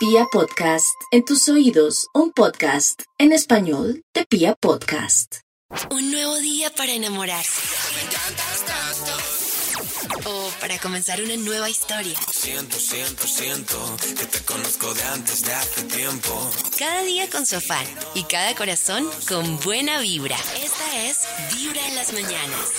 Pia Podcast, en tus oídos, un podcast en español de Pia Podcast. Un nuevo día para enamorarse. O para comenzar una nueva historia. Siento, siento, siento que te conozco de antes de hace tiempo. Cada día con su afán y cada corazón con buena vibra. Esta es Vibra en las mañanas.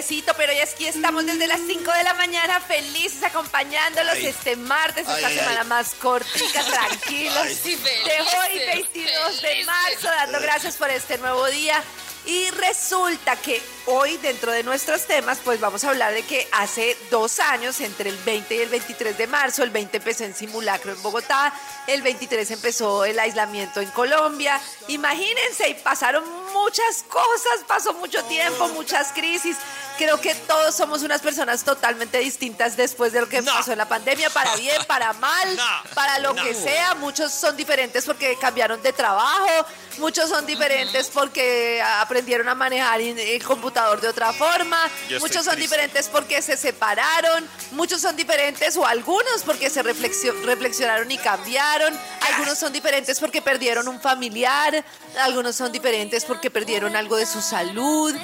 Puentecito, pero ya aquí estamos desde las 5 de la mañana felices acompañándolos este martes, esta semana más cortica, tranquilos. de hoy, 22 de marzo, dando gracias por este nuevo día. Y resulta que hoy dentro de nuestros temas pues vamos a hablar de que hace dos años, entre el 20 y el 23 de marzo, el 20 empezó en simulacro en Bogotá, el 23 empezó el aislamiento en Colombia. Imagínense, y pasaron muchas cosas, pasó mucho tiempo, muchas crisis. Creo que todos somos unas personas totalmente distintas después de lo que No. pasó en la pandemia, para bien, para mal, No. para lo No. que sea. Muchos son diferentes porque cambiaron de trabajo, muchos son diferentes porque aprendieron a manejar el computador de otra forma, Yo muchos son triste. diferentes porque se separaron, muchos son diferentes o algunos porque se reflexio- reflexionaron y cambiaron, algunos son diferentes porque perdieron un familiar, algunos son diferentes porque perdieron algo de su salud.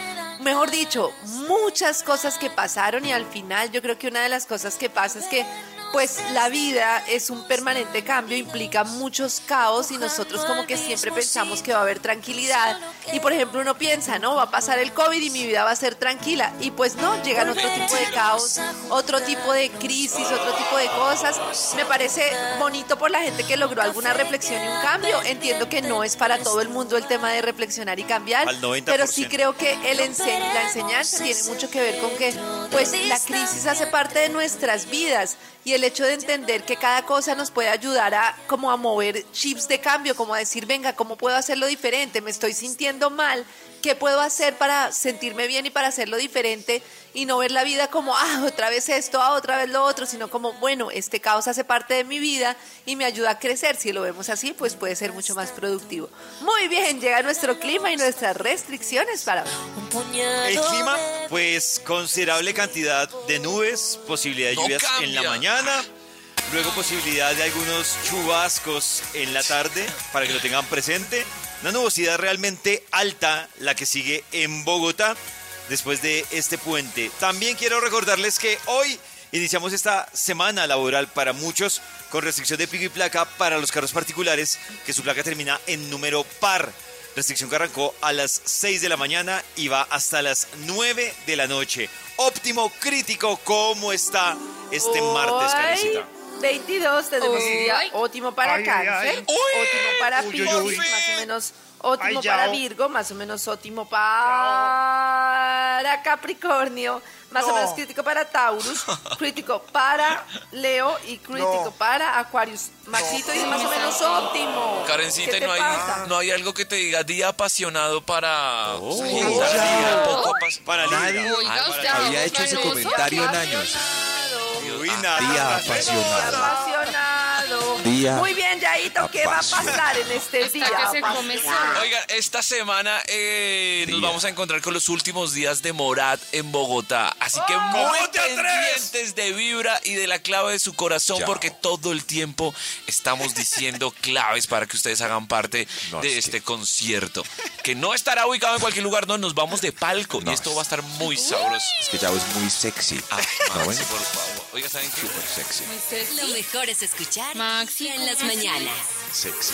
Mejor dicho, muchas cosas que pasaron y al final yo creo que una de las cosas que pasa es que pues la vida es un permanente cambio, implica muchos caos y nosotros como que siempre pensamos que va a haber tranquilidad y por ejemplo uno piensa, no, va a pasar el COVID y mi vida va a ser tranquila y pues no, llegan otro tipo de caos, otro tipo de crisis, otro tipo de cosas. Me parece bonito por la gente que logró alguna reflexión y un cambio. Entiendo que no es para todo el mundo el tema de reflexionar y cambiar, Al 90%. pero sí creo que el ense- la enseñanza tiene mucho que ver con que pues la crisis hace parte de nuestras vidas y el hecho de entender que cada cosa nos puede ayudar a como a mover chips de cambio, como a decir, venga, ¿cómo puedo hacerlo diferente? Me estoy sintiendo mal, ¿qué puedo hacer para sentirme bien y para hacerlo diferente? Y no ver la vida como, ah, otra vez esto, ah, otra vez lo otro, sino como, bueno, este caos hace parte de mi vida y me ayuda a crecer. Si lo vemos así, pues puede ser mucho más productivo. Muy bien, llega nuestro clima y nuestras restricciones para. El clima, pues considerable cantidad de nubes, posibilidad de No lluvias en la mañana, luego posibilidad de algunos chubascos en la tarde, para que lo tengan presente. Una nubosidad realmente alta, la que sigue en Bogotá después de este puente. También quiero recordarles que hoy iniciamos esta semana laboral para muchos con restricción de pico y placa para los carros particulares, que su placa termina en número par. Restricción que arrancó a las 6 de la mañana y va hasta las 9 de la noche. Óptimo crítico, ¿cómo está este martes, Karencita? 22 tenemos un día ótimo para Ay, cáncer, ótimo para Piscis, más o menos ótimo para oh. Virgo, más o menos ótimo para Capricornio, más o No. menos crítico para Taurus, crítico para Leo y crítico No. para Aquarius. Maxito dice más o menos óptimo. Karencita, ¿Qué te ¿no hay, pasa? no hay algo que te diga día apasionado para Oh. Sagitario, ya. poco apas- Para Nadie Libra. Oiga, usted había hecho ese comentario en años. Apasionado. Uy, nada. Día Muy bien, Yaito, ¿qué va a pasar en este día? que se. Oigan, esta semana eh, nos vamos a encontrar con los últimos días de Morat en Bogotá. Así que muy ¿Cómo te atreves? pendientes de Vibra y de la clave de su corazón, Chao. porque todo el tiempo estamos diciendo claves para que ustedes hagan parte No, de es este que- concierto. Que no estará ubicado en cualquier lugar, no, nos vamos de palco No, y esto es- va a estar muy sabroso. Es que Yao es muy sexy. Ah, ¿No Maxi, por favor. Oiga, ¿saben qué? Súper sexy. Muy sexy. Lo mejor es escuchar En las mañanas. Sexy.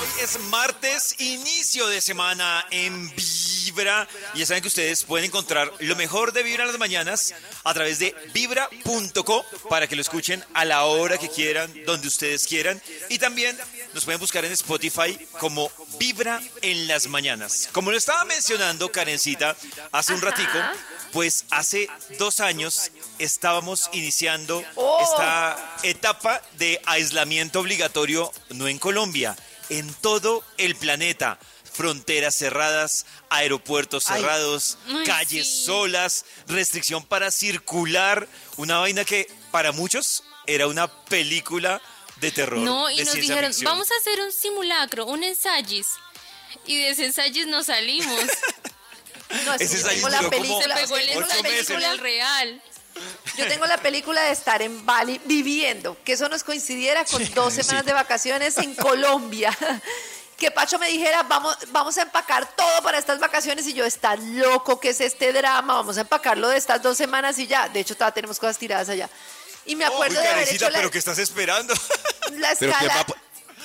Hoy es martes, inicio de semana en Vibra. Y ya saben que ustedes pueden encontrar lo mejor de Vibra en las mañanas a través de vibra.co para que lo escuchen a la hora que quieran, donde ustedes quieran. Y también nos pueden buscar en Spotify como Vibra en las mañanas. Como lo estaba mencionando Karencita hace un ratico, pues hace dos años estábamos iniciando Oh. esta etapa de aislamiento obligatorio, no en Colombia, en todo el planeta. Fronteras cerradas, aeropuertos cerrados, Ay, calles sí. solas, restricción para circular, una vaina que para muchos era una película de terror. No, y de nos dijeron, ficción. vamos a hacer un simulacro, un ensayis. Y de ese ensayis no salimos. No, Ese yo ensayo la como película. Se pegó el la película real. Yo tengo la película de estar en Bali viviendo, que eso nos coincidiera con dos semanas de vacaciones en Colombia. Que Pacho me dijera, vamos, vamos a empacar todo para estas vacaciones y yo, está loco, ¿qué es este drama? Vamos a empacarlo de estas dos semanas y ya. De hecho, todavía tenemos cosas tiradas allá. Y me Uy, acuerdo de haber Karencita, hecho la, pero ¿qué estás esperando? la Pero ¿qué escala.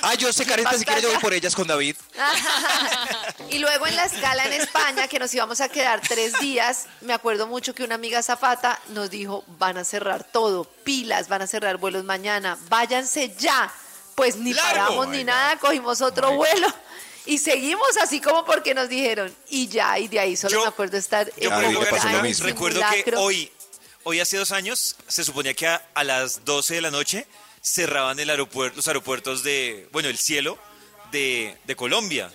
Ah, yo sé, Carita, si quiere yo voy por ellas con David. y luego en la escala en España, que nos íbamos a quedar tres días, me acuerdo mucho que una amiga Zapata nos dijo, van a cerrar todo, pilas, van a cerrar vuelos mañana, váyanse ya. Pues ni Largo. paramos Oh ni nada, cogimos otro vuelo y seguimos así como porque nos dijeron. Y ya, y de ahí solo Yo- me acuerdo estar Yo, en me pasó lo Karencita, mismo. recuerdo que hoy, hoy hace dos años, se suponía que a, a las 12 de la noche cerraban el aeropuerto, los aeropuertos de, bueno, el cielo de, de Colombia.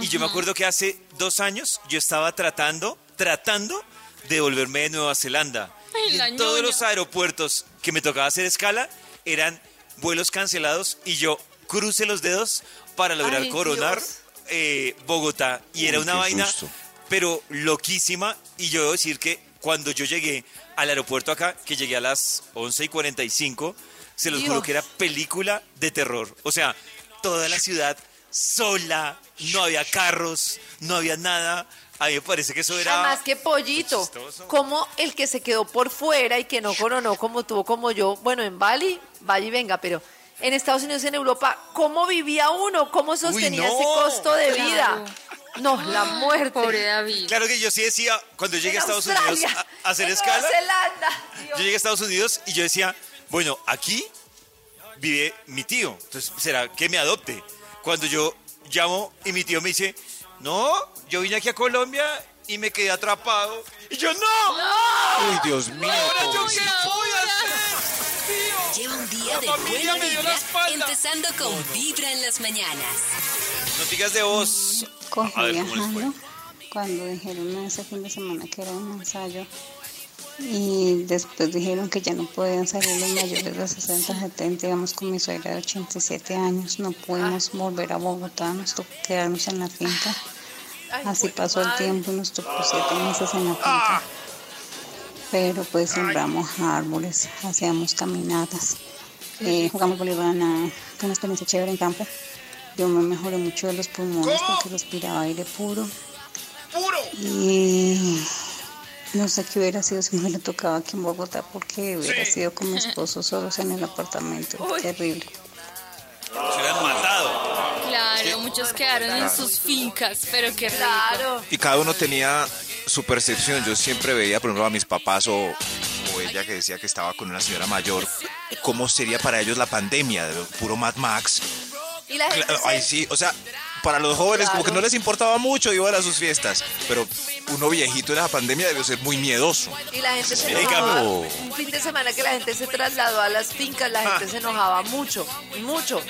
Y yo me acuerdo que hace dos años yo estaba tratando, tratando de volverme de Nueva Zelanda. Ay, y en todos los aeropuertos que me tocaba hacer escala eran vuelos cancelados y yo crucé los dedos para lograr Ay, coronar eh, Bogotá. Y era una vaina susto. pero loquísima. Y yo debo decir que cuando yo llegué al aeropuerto acá, que llegué a las 11 y 45, se los juro Dios. que era película de terror. O sea, toda la ciudad sola, no había carros, no había nada. A mí me parece que eso era... Además que pollito, como el que se quedó por fuera y que no coronó como tuvo como yo, bueno, en Bali, vaya y venga, pero en Estados Unidos, en Europa, ¿cómo vivía uno? ¿Cómo sostenía no. ese costo de Claro. vida? No, la muerte. Pobre David. Claro que yo sí decía, cuando llegué a Estados Australia, Unidos a, a hacer en escala, Nueva Zelanda. Dios. yo llegué a Estados Unidos y yo decía, bueno, aquí vive mi tío, entonces será que me adopte. Cuando yo llamo y mi tío me dice, no, yo vine aquí a Colombia y me quedé atrapado. Y yo, no, Uy, Dios mío. ahora yo qué voy a hacer, tío. Lleva un día La de buena vibra, empezando con Vibra en las mañanas. Noticias de voz. Cogí A ver, ¿cómo les fue? viajando cuando dijeron ese fin de semana que era un ensayo y después dijeron que ya no podían salir los mayores de 60, 70, íbamos con mi suegra de 87 años, no pudimos volver a Bogotá, nos tocó quedarnos en la finca. Así pasó el tiempo nos tocó siete meses en la finca. Pero pues sembramos árboles, hacíamos caminatas, eh, jugamos nada, fue una experiencia chévere en campo. Yo me mejoré mucho de los pulmones porque respiraba aire puro. Puro. Y no sé qué hubiera sido si me hubiera tocado aquí en Bogotá porque hubiera sido con mi esposo solos en el apartamento. Uy. Terrible. Se hubieran matado. Claro, muchos quedaron en sus fincas, pero qué. Claro. Y cada uno tenía su percepción. Yo siempre veía, por ejemplo, a mis papás o, o ella que decía que estaba con una señora mayor, cómo sería para ellos la pandemia, de puro Mad Max. Y la gente Claro, se- Ay, sí, o sea, para los jóvenes como que no les importaba mucho, iban a sus fiestas, pero uno viejito en la pandemia debió ser muy miedoso. Y la gente se enojaba. Un fin de semana que la gente se trasladó a las fincas, la gente se enojaba mucho, mucho.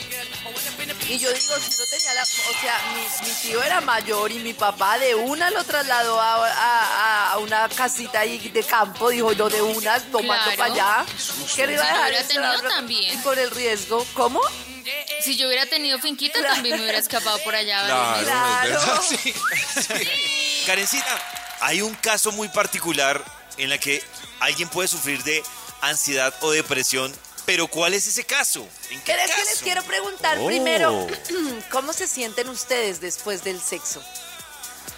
Y yo digo, si uno tenía la. O sea, mi, mi tío era mayor y mi papá de una lo trasladó a, a- a una casita ahí de campo. Dijo, yo de una lo mando Claro. para allá. Que le iba a dejar también. Y con el riesgo. ¿Cómo? Si yo hubiera tenido finquita, también me hubiera escapado por allá. Claro, Claro. es verdad, sí. Karencita, hay un caso muy particular en la que alguien puede sufrir de ansiedad o depresión, pero ¿cuál es ese caso? ¿En qué Pero es que les quiero preguntar Oh. primero, ¿cómo se sienten ustedes después del sexo?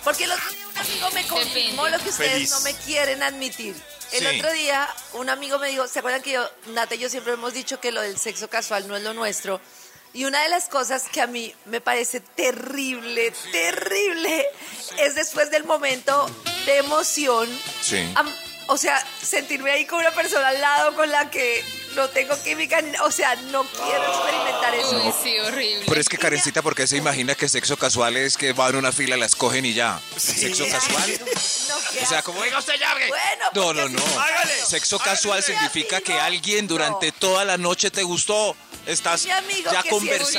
Porque el otro día un amigo me confirmó lo que ustedes Feliz. no me quieren admitir. El Sí. otro día un amigo me dijo, ¿se acuerdan que yo, Nata y yo siempre hemos dicho que lo del sexo casual no es lo nuestro? Y una de las cosas que a mí me parece terrible, terrible, es después del momento de emoción. Sí. am- o sea, sentirme ahí con una persona al lado con la que no tengo química, o sea, no quiero experimentar eso. Uy, sí, horrible. Pero es que Karencita, ¿por qué se imagina que sexo casual es que van a una fila, la escogen y ya? ¿Sexo casual? No, O sea, como diga usted ya. Bueno, No, no, no. Hágale. Sexo casual Hágale. significa que alguien durante toda la noche te gustó. Estás, Mi amigo ya eso, con pero esa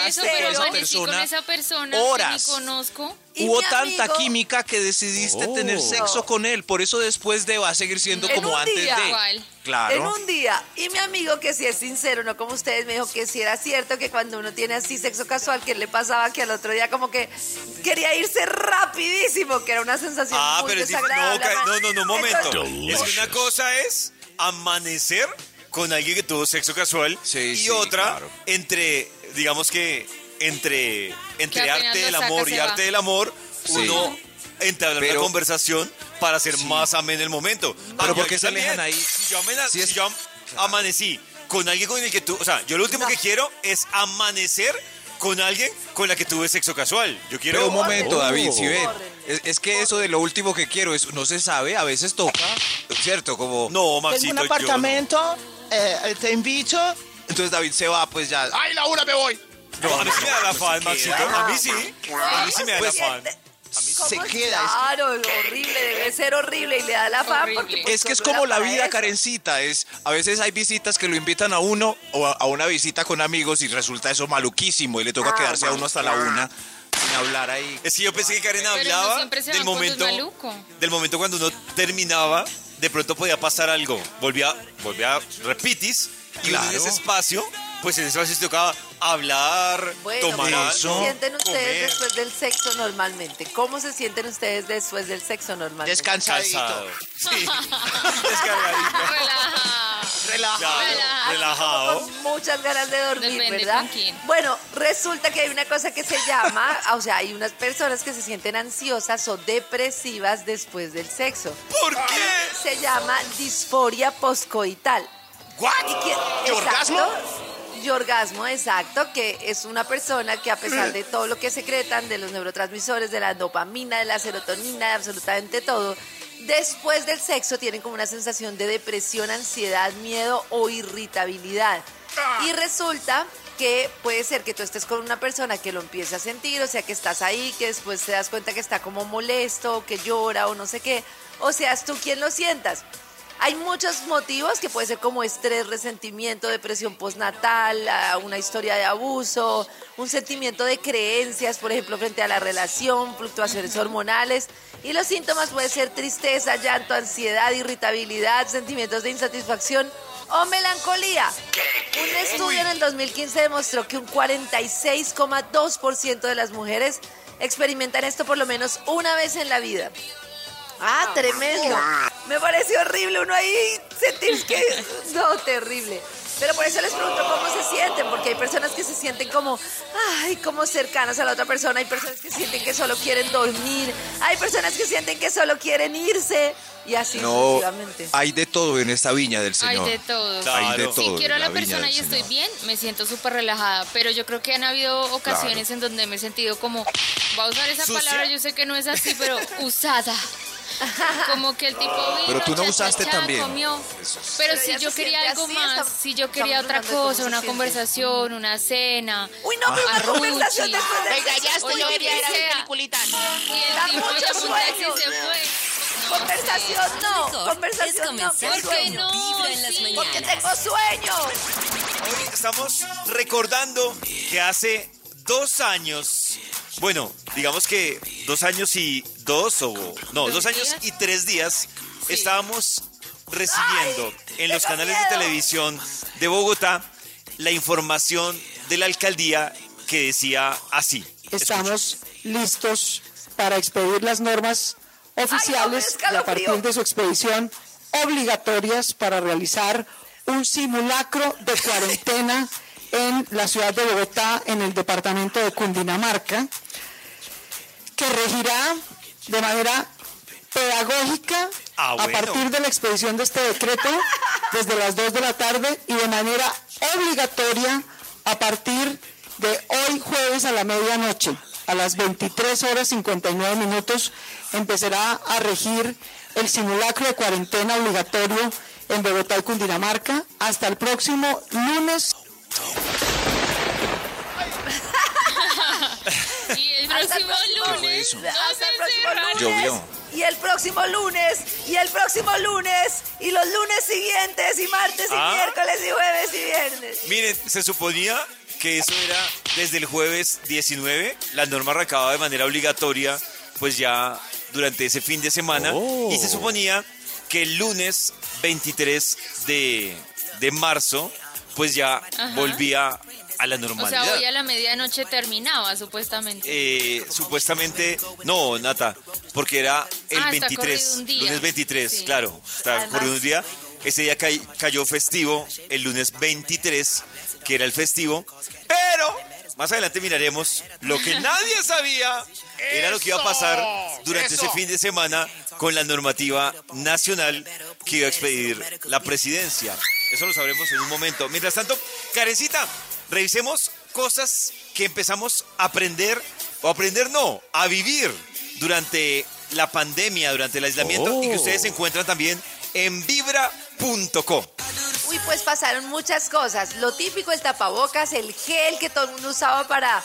amanecí con persona. esa persona horas. que ni conozco. Hubo tanta amigo- química que decidiste Oh. tener sexo con él. Por eso después de va a seguir siendo En como un antes día. de. Igual. Claro. En un día, y mi amigo que si es sincero, no como ustedes, me dijo que si era cierto que cuando uno tiene así sexo casual, que le pasaba que al otro día como que quería irse rapidísimo, que era una sensación Ah, muy pero desagradable. no, no, no, no, un momento. Entonces, Es que una cosa es amanecer con alguien que tuvo sexo casual Sí, y sí, otra claro. entre, digamos que entre, entre arte del amor y va. arte del amor, Sí. uno entablar Pero- una conversación para hacer más ameno el momento. Pero ¿por yo qué se alejan ahí? Si yo, amena- Si es- si yo am- amanecí con alguien con el que tú, o sea, yo lo último que quiero es amanecer con alguien con la que tuve sexo casual. Yo quiero Pero un momento, Oh. David, si ven, es, es que eso de lo último que quiero es, no se sabe, a veces toca, ¿cierto? Como, No, Maxito, Tengo un yo no. Eh, te invito. entonces David se va, pues ya, ¡ay, la una me voy! No, a mí sí me da la fan, Maxito. A mí sí. A mí sí me da la Pues, fan. ¿cómo se queda, es Claro, horrible, debe ser horrible y le da la fama porque pues, Es que es como la vida, eso. Karencita, es, a veces hay visitas que lo invitan a uno o a, a una visita con amigos y resulta eso maluquísimo y le toca Ah, quedarse a uno hasta la una sin hablar ahí. Es que yo pensé que Karen no hablaba del momento, del momento cuando uno terminaba, de pronto podía pasar algo. Volvía, volvía, repitis, y uno en Claro. ese espacio, pues en ese espacio se tocaba hablar, Bueno, tomar ¿cómo se sienten ustedes comer, después del sexo normalmente? ¿Cómo se sienten ustedes después del sexo normalmente? Descansadito. cansado. Sí, descargadito. Relajado. Relajado. Claro, Relajado. Con muchas ganas de dormir, Depende ¿verdad? con quién. Bueno, resulta que hay una cosa que se llama, o sea, hay unas personas que se sienten ansiosas o depresivas después del sexo. ¿Por qué? Se llama disforia poscoital. ¿What? ¿Y qué- ¿Y orgasmo? exacto, Y orgasmo, exacto, que es una persona que a pesar de todo lo que secretan, de los neurotransmisores, de la dopamina, de la serotonina, de absolutamente todo, después del sexo tienen como una sensación de depresión, ansiedad, miedo o irritabilidad. Y resulta que puede ser que tú estés con una persona que lo empiece a sentir, o sea, que estás ahí, que después te das cuenta que está como molesto, que llora o no sé qué, o seas tú quien lo sientas. Hay muchos motivos que puede ser como estrés, resentimiento, depresión postnatal, una historia de abuso, un sentimiento de creencias, por ejemplo, frente a la relación, fluctuaciones hormonales. Y los síntomas pueden ser tristeza, llanto, ansiedad, irritabilidad, sentimientos de insatisfacción o melancolía. Un estudio en el 2015 demostró que un 46,2% de las mujeres experimentan esto por lo menos una vez en la vida. Ah, tremendo. Me pareció horrible uno ahí sentir que... No, terrible. Pero por eso les pregunto cómo se sienten, porque hay personas que se sienten como, ay, como cercanas a la otra persona, hay personas que sienten que solo quieren dormir, hay personas que sienten que solo quieren irse, y así No, sucesivamente. hay de todo en esta viña del Hay Señor. de todo. Claro. Hay de Si Si todo. quiero a la viña persona y estoy Señor. bien, me siento súper relajada. Pero yo creo que han habido ocasiones en donde me he sentido como, va a usar esa ¿Sucia? palabra, yo sé que no es así, pero usada. Como que el tipo vino, Pero tú no cha, usaste cha, cha, también. comió. Pero Pero si yo quería algo así, más, estamos- si yo quería otra cosa, una conversación, una cena. Uy, no, pero una conversación después de Venga, ya estoy, Oye, yo quería ir a ver sea. peliculita. Y el tipo mucho ya se fue. Conversación no, conversación no, ¿Por qué no? Vibra en las Sí. Porque tengo sueño. Hoy estamos recordando que hace dos años, bueno, digamos que dos años y dos o no, ¿Dos años y tres días estábamos recibiendo en los canales de televisión de Bogotá la información de la alcaldía que decía así. Estamos listos para expedir las normas oficiales Ay, no, me y a partir de su expedición obligatorias para realizar un simulacro de cuarentena en la ciudad de Bogotá, en el departamento de Cundinamarca, que regirá de manera pedagógica Ah, a partir de la expedición de este decreto desde las 2 de la tarde y de manera obligatoria a partir de hoy jueves a la medianoche. A las 23 horas 59 minutos empezará a regir el simulacro de cuarentena obligatorio en Bogotá y Cundinamarca hasta el próximo lunes próximo próximo- lunes. fue eso? no Hasta el próximo lunes. Llovió. Y el próximo lunes. Y el próximo lunes. Y los lunes siguientes. Y martes Ah. y miércoles y jueves y viernes. Miren, se suponía que eso era desde el jueves 19, la norma arrancaba de manera obligatoria, pues ya durante ese fin de semana, Oh. y se suponía que el lunes 23 de, de marzo, pues ya Ajá. volvía a la O sea, normalidad. hoy a la medianoche terminaba, supuestamente. Eh, supuestamente, no, Nata, porque era el Ah, está 23, corrido un día. lunes 23, Sí. claro, está Además- corrido un día. Ese día cay- cayó festivo, el lunes 23, que era el festivo, pero más adelante miraremos lo que nadie sabía, era lo que iba a pasar durante ese fin de semana con la normativa nacional que iba a expedir la presidencia. Eso lo sabremos en un momento. Mientras tanto, Karencita, revisemos cosas que empezamos a aprender, o aprender no, a vivir durante la pandemia, durante el aislamiento, y que ustedes encuentran también en vibra.co. Uy, pues pasaron muchas cosas. Lo típico, el tapabocas, el gel que todo el mundo usaba para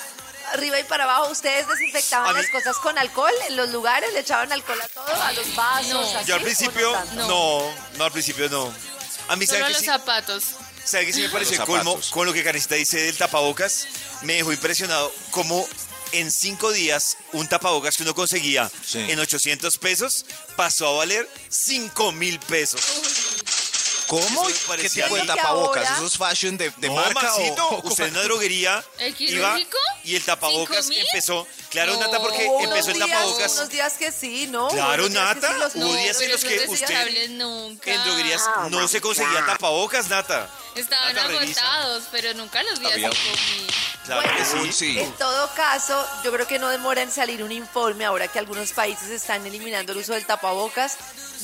arriba y para abajo. ¿Ustedes desinfectaban las cosas con alcohol en los lugares? ¿Le echaban alcohol a todo? ¿A los vasos? No. así, Yo al principio, no no, no, al principio no. A mí, Solo ¿sabe a que los sí? zapatos. ¿Sabe que sí me pareció el colmo con lo que Karencita dice del tapabocas? Me dejó impresionado cómo en cinco días un tapabocas que uno conseguía Sí. en 800 pesos pasó a valer 5 mil pesos. ¿Cómo? Eso ¿Qué parecía tipo de a mí. ¿Y tapabocas? ahora? ¿Esos fashion de, de no, marca o- Maxito, o- usted en una droguería ¿El iba quirúrgico? y el tapabocas empezó, claro, No. Nata, porque empezó el días- tapabocas Unos días que sí, ¿no? Claro, Unos días que Nata, sí los- hubo no, días en los que usted nunca. en droguerías Ah, no se conseguía tapabocas, Nata. Estaban Nata, agotados, pero nunca los vi Había- así como- Claro que sí. Sí. En todo caso, yo creo que no demora en salir un informe ahora que algunos países están eliminando el uso del tapabocas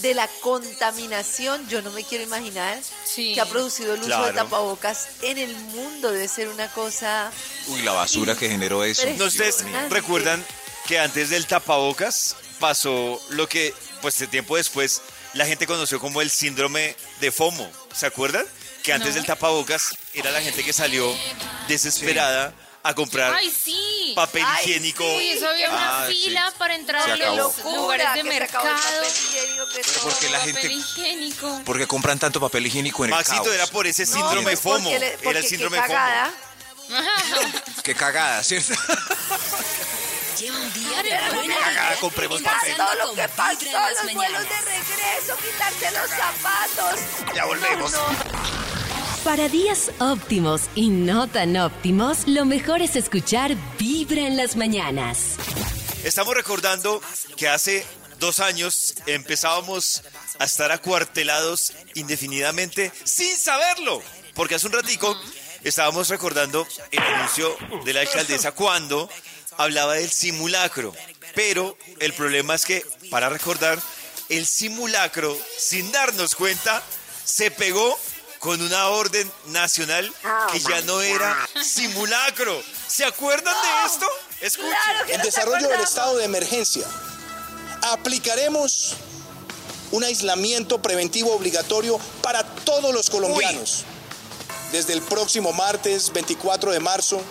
de la contaminación. Yo no me quiero imaginar Sí. que ha producido el uso Claro. de tapabocas en el mundo. Debe ser una cosa. Uy, la basura que generó eso. ¿No ustedes recuerdan que antes del tapabocas pasó lo que, pues, de tiempo después, la gente conoció como el síndrome de FOMO? ¿Se acuerdan? Que antes No. del tapabocas era la gente que salió desesperada a comprar Ay, sí. papel Ay, higiénico. sí. Eso había una Ah, sí. fila para entrar Se a acabó. los locura lugares de que se acabó el mercado. papel higiénico, que todo. porque la Papel gente- higiénico. Porque compran tanto papel higiénico en el Maxito caos. era por ese síndrome entiendo. FOMO. Porque le- era porque el qué síndrome FOMO. cagada. Qué cagada, ¿cierto? Lleva un día de buena Cagada, vibra, compremos Mira empezando todo lo con que Vibra pasó, en las los vuelos de regreso, quitarse los zapatos. Ya volvemos. No, no. Para días óptimos y no tan óptimos, lo mejor es escuchar Vibra en las mañanas. Estamos recordando que hace dos años empezábamos a estar acuartelados indefinidamente sin saberlo. Porque hace un ratico estábamos recordando el anuncio de la alcaldesa cuando hablaba del simulacro. Pero el problema es que, para recordar, el simulacro, sin darnos cuenta, se pegó con una orden nacional que ya no era simulacro. ¿Se acuerdan de esto? Escuchen. Claro En desarrollo del estado de emergencia, aplicaremos un aislamiento preventivo obligatorio para todos los colombianos. Desde el próximo martes 24 de marzo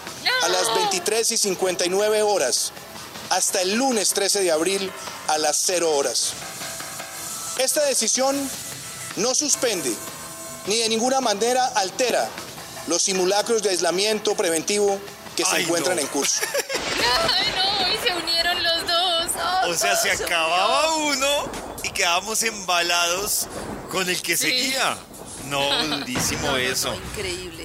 a las 23 y 59 horas hasta el lunes 13 de abril a las 0 horas. Esta decisión no suspende ni de ninguna manera altera los simulacros de aislamiento preventivo que se Ay, encuentran no. en curso. Ay, no, y se unieron los dos. O sea, se se acababa uno y quedábamos embalados con el que Sí. seguía. No, durísimo eso. Increíble.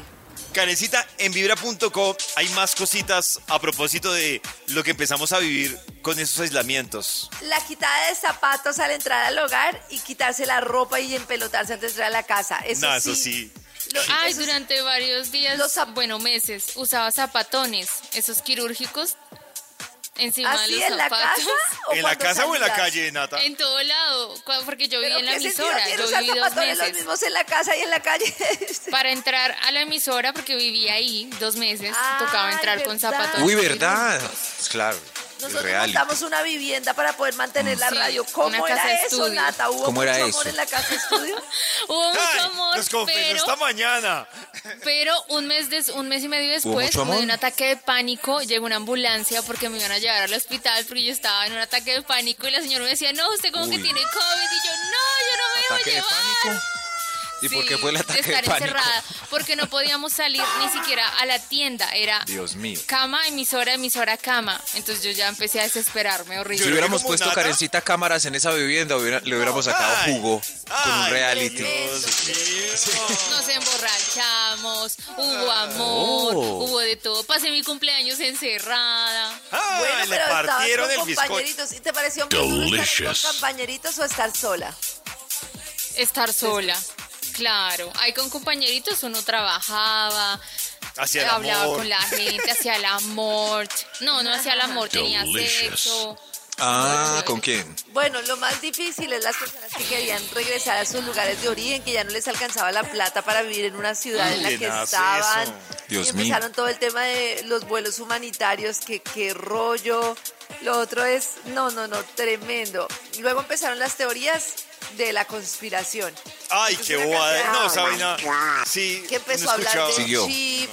Karencita, en vibra.co hay más cositas a propósito de lo que empezamos a vivir con esos aislamientos. La quitada de zapatos al entrar al hogar y quitarse la ropa y empelotarse antes de entrar a la casa. Eso, no, sí. eso sí. Lo- Ay, durante varios días, Los bueno, meses, usaba zapatones, esos quirúrgicos, encima de ¿Así los en la zapatos. casa? ¿O ¿En la casa o en la calle, Nata? En todo lado, porque yo ¿Pero viví en la emisora, yo viví dos zapatones los meses. mismos en la casa y en la calle? Para entrar a la emisora, porque vivía ahí dos meses, Ay, tocaba entrar con ¿verdad? zapatones. Uy, ¿verdad? Claro. Nosotros real. montamos una vivienda para poder mantener la Sí, radio. ¿Cómo una era casa eso, estudio. Nata? ¿Hubo ¿Cómo era mucho eso? amor en la casa estudio? Hubo mucho Ay, amor, nos pero, esta mañana. pero un mes des- un mes y medio ¿Hubo después me dio un ataque de pánico, llegó una ambulancia porque me iban a llevar al hospital porque yo estaba en un ataque de pánico y la señora me decía, no, usted como que tiene COVID y yo, no, yo no me ¿Ataque de llevar. pánico? ¿Y por qué Sí, fue el ataque de de estar pánico? encerrada, porque no podíamos salir ni siquiera a la tienda, era Dios mío. cama, emisora, emisora, cama. Entonces yo ya empecé a desesperarme, Si horrible. Yo- hubiéramos puesto. Karencita cámaras en esa vivienda, hubiera- le hubiéramos sacado Ay, jugo con un reality. Dios mío. Nos emborrachamos, hubo amor, Oh. hubo de todo. Pasé mi cumpleaños encerrada. Ay, bueno, le pero partieron con el compañeritos. ¿Y te pareció muy duro estar con compañeritos o estar sola? Estar sola. Claro, ahí con compañeritos uno trabajaba, Hacia el hablaba amor. con la gente, hacía el amor. No, no hacía el amor, tenía sexo. Ah, ¿con quién? Bueno, lo más difícil es las personas que querían regresar a sus lugares de origen, que ya no les alcanzaba la plata para vivir en una ciudad en la que estaban. Dios y mío. empezaron todo el tema de los vuelos humanitarios, que qué rollo. Lo otro es, no, no, no, tremendo. Luego empezaron las teorías de la conspiración. Ay, qué canción No, sabe nada. Sí, que empezó no a hablar de chip,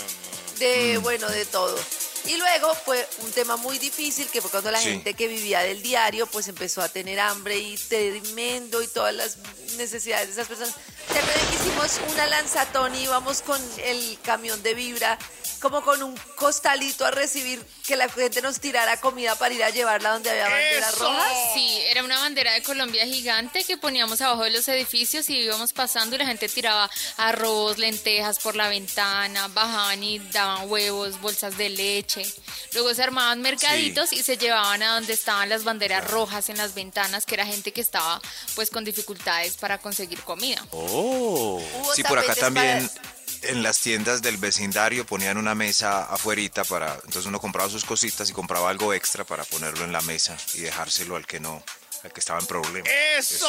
de, bueno, de todo. Y luego fue un tema muy difícil, que fue cuando la Sí. gente que vivía del diario, pues empezó a tener hambre y tremendo y todas las necesidades de esas personas. ¿Se acuerdan que hicimos una lanzatón y íbamos con el camión de vibra, como con un costalito a recibir que la gente nos tirara comida para ir a llevarla donde había banderas ¡Eso! rojas? Sí, era una bandera de Colombia gigante que poníamos abajo de los edificios y íbamos pasando y la gente tiraba arroz, lentejas por la ventana, bajaban y daban huevos, bolsas de leche. Luego se armaban mercaditos y se llevaban a donde estaban las banderas rojas en las ventanas, que era gente que estaba pues con dificultades para conseguir comida. Oh. Sí, por acá también para- en las tiendas del vecindario ponían una mesa afuerita para, entonces uno compraba sus cositas y compraba algo extra para ponerlo en la mesa y dejárselo al que no, al que estaba en problemas. ¡Eso!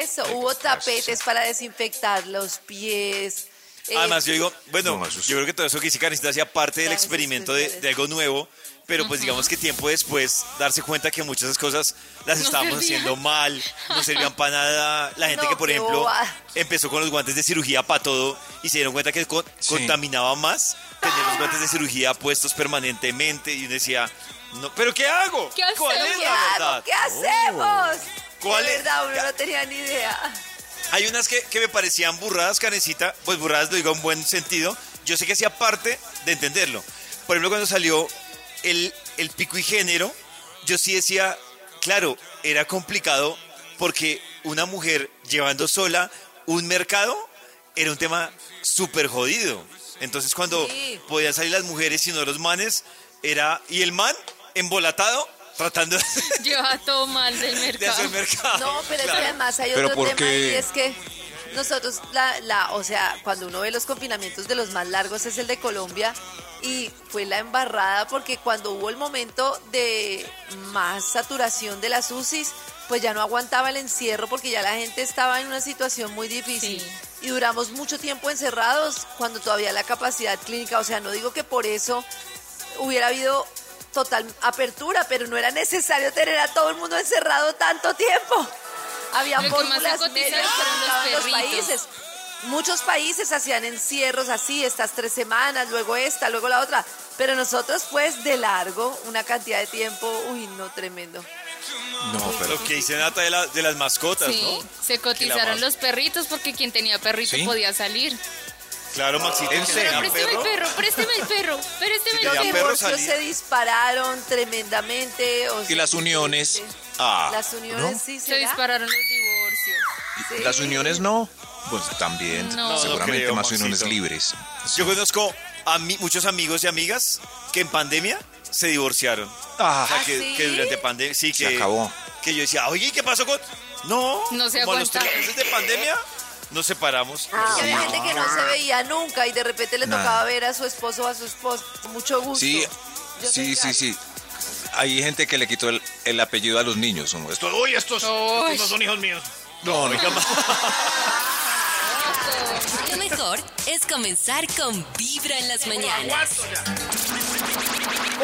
Eso, Hay que hubo tapetes para desinfectar los pies. eh, Además, yo digo, bueno, No, eso yo creo que todo eso que hice Karencita hacía parte del eso experimento de algo nuevo, pero pues digamos que tiempo después darse cuenta que muchas de esas cosas las No estábamos servían. haciendo mal, no servían para nada. La gente No, que, por ejemplo, bobada. empezó con los guantes de cirugía para todo y se dieron cuenta que con- Sí. contaminaba más tener los guantes de cirugía puestos permanentemente y uno decía, no, ¿pero qué hago? ¿Qué ¿Cuál hacemos? es ¿Qué la verdad? ¿Qué hacemos? ¿Cuál de es? verdad, uno no tenía ni idea. Hay unas que, que me parecían burradas, Karencita, pues burradas lo digo en buen sentido. Yo sé que hacía parte de entenderlo. Por ejemplo, cuando salió el, el pico y género, yo sí decía, claro, era complicado porque una mujer llevando sola un mercado era un tema súper jodido. Entonces cuando Sí. podían salir las mujeres y no los manes, era... Y el man, embolatado, tratando de Lleva todo mal del mercado. hacer mercado. No, pero es que además hay Pero otro ¿por tema y es que nosotros, la, la, o sea, cuando uno ve los confinamientos de los más largos es el de Colombia y fue la embarrada porque cuando hubo el momento de más saturación de las UCIs, pues ya no aguantaba el encierro porque ya la gente estaba en una situación muy difícil. Sí. Y duramos mucho tiempo encerrados cuando todavía la capacidad clínica, o sea, no digo que por eso hubiera habido total apertura, pero no era necesario tener a todo el mundo encerrado tanto tiempo. Había Lo fórmulas fueron los en los países. Muchos países hacían encierros así, estas tres semanas, luego esta, luego la otra. Pero nosotros, pues, de largo, una cantidad de tiempo, uy, no, tremendo. No, pero Lo que dice Nata de, la- de las mascotas, Sí, ¿no? se cotizaron los perritos porque quien tenía perrito ¿Sí? podía salir. Claro, Maxito. ¿En serio? Présteme el perro. présteme el perro, présteme el Los perro perro. divorcios se dispararon tremendamente. o Y sea, las uniones. Ah, Las uniones ¿no? sí Se será? dispararon los divorcios. Sí. Las uniones no. Pues también, No. No, seguramente creo, más uniones Maxito. libres. Yo conozco a mi- muchos amigos y amigas que en pandemia se divorciaron. Ah, O sea, ¿Ah, que, sí? que durante pandemia, sí, que, Se acabó. que yo decía, oye, ¿y ¿qué pasó con...? No, No se como a los aguanta. tres meses de pandemia nos separamos. Y había gente que no se veía nunca y de repente le Nada. tocaba ver a su esposo o a su esposa. Con mucho gusto. Sí, Yo sí, sí, sí. Hay gente que le quitó el, el apellido a los niños. como Estos, uy, estos, Uy. estos no son hijos míos. No, no. Lo mejor es comenzar con Vibra en las mañanas.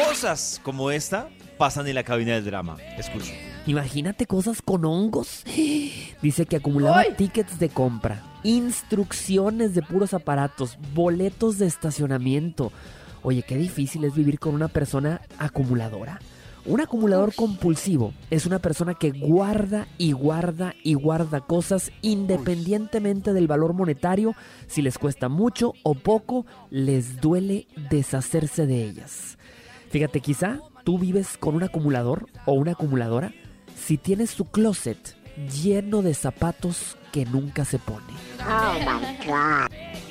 Cosas como esta pasan en la cabina del drama. Escucha. Imagínate cosas con hongos. Dice que acumulaba tickets de compra, instrucciones de puros aparatos, boletos de estacionamiento. Oye, qué difícil es vivir con una persona acumuladora. Un acumulador compulsivo es una persona que guarda y guarda y guarda cosas independientemente del valor monetario. Si les cuesta mucho o poco, les duele deshacerse de ellas. Fíjate, quizá tú vives con un acumulador o una acumuladora si tienes su closet lleno de zapatos que nunca se pone.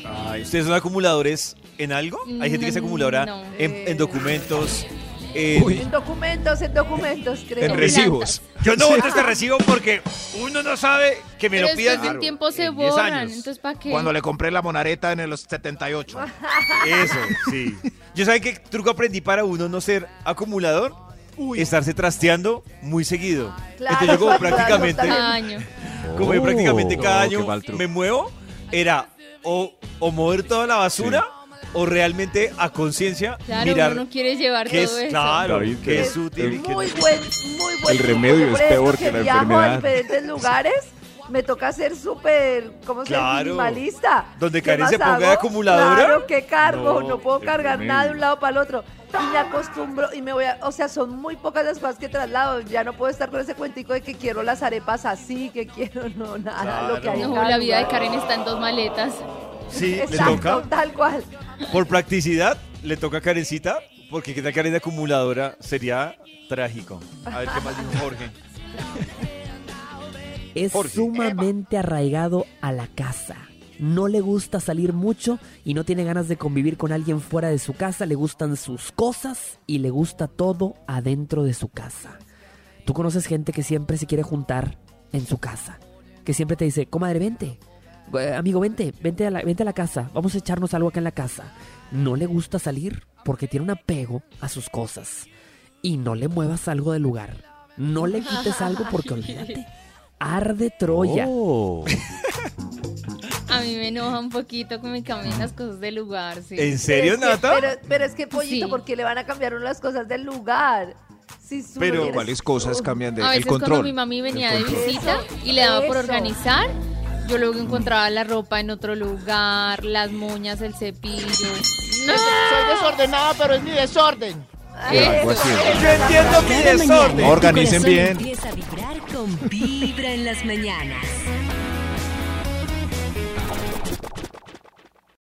Ay, ¿Ustedes son acumuladores en algo? Hay gente que es Mm, acumuladora no. en, en documentos. En- En documentos, en documentos, creo. en recibos. Yo no voto este recibo porque uno no sabe que me Pero lo pidan. un tiempo se en 10 borran, años. entonces ¿para qué? Cuando le compré la monareta en los 78. Eso, sí. Yo saben qué truco aprendí para uno no ser acumulador. Estarse trasteando muy seguido. Claro, Entonces yo como prácticamente, Cada año. como yo prácticamente cada Oh, año me muevo, era o, o mover toda la basura o realmente a conciencia Claro, mirar uno no quiere llevar qué todo es, eso. claro, David, qué es Es útil y qué no. Muy buen, muy buen El remedio es peor ejemplo, que la viajo enfermedad. a diferentes lugares, me toca ser súper, ¿cómo se dice? Claro. Minimalista. Donde ¿Qué Karen se ponga de hago? acumuladora. Claro, ¿qué cargo? No, No, puedo cargar tremendo. nada de un lado para el otro. Y me acostumbro y me voy a, o sea, son muy pocas las cosas que traslado. Ya no puedo estar con ese cuentico de que quiero las arepas así, que quiero, no, nada, lo que hay No, la vida de. Karen está en dos maletas. Sí, le Exacto, toca. tal cual. Por practicidad, le toca a Karencita, porque que tal Karen de acumuladora sería trágico. A ver qué más dijo Jorge. Es Jorge. sumamente arraigado a la casa. No le gusta salir mucho y no tiene ganas de convivir con alguien fuera de su casa. Le gustan sus cosas y le gusta todo adentro de su casa. Tú conoces gente que siempre se quiere juntar en su casa. Que siempre te dice, comadre, vente. Eh, Amigo, vente, vente a, la, vente a la casa. Vamos a echarnos algo acá en la casa. No le gusta salir porque tiene un apego a sus cosas. Y no le muevas algo del lugar. No le quites algo porque olvídate. Arde Troya. Oh. A mí me enoja un poquito que me cambien las cosas del lugar, sí. ¿En serio, Pero es que- Nata? Pero, pero es que, pollito, Sí. ¿por qué le van a cambiar uno las cosas del lugar? Si Pero, ¿Cuáles cosas cambian de A el veces cuando control? mi mami venía de control. visita y le daba por Eso. organizar, yo luego encontraba la ropa en otro lugar, las moñas, el cepillo. No, Soy desordenada, pero es mi desorden. Algo así. Yo entiendo mi desorden. Organicen bien. Empieza a vibrar con Vibra en las mañanas.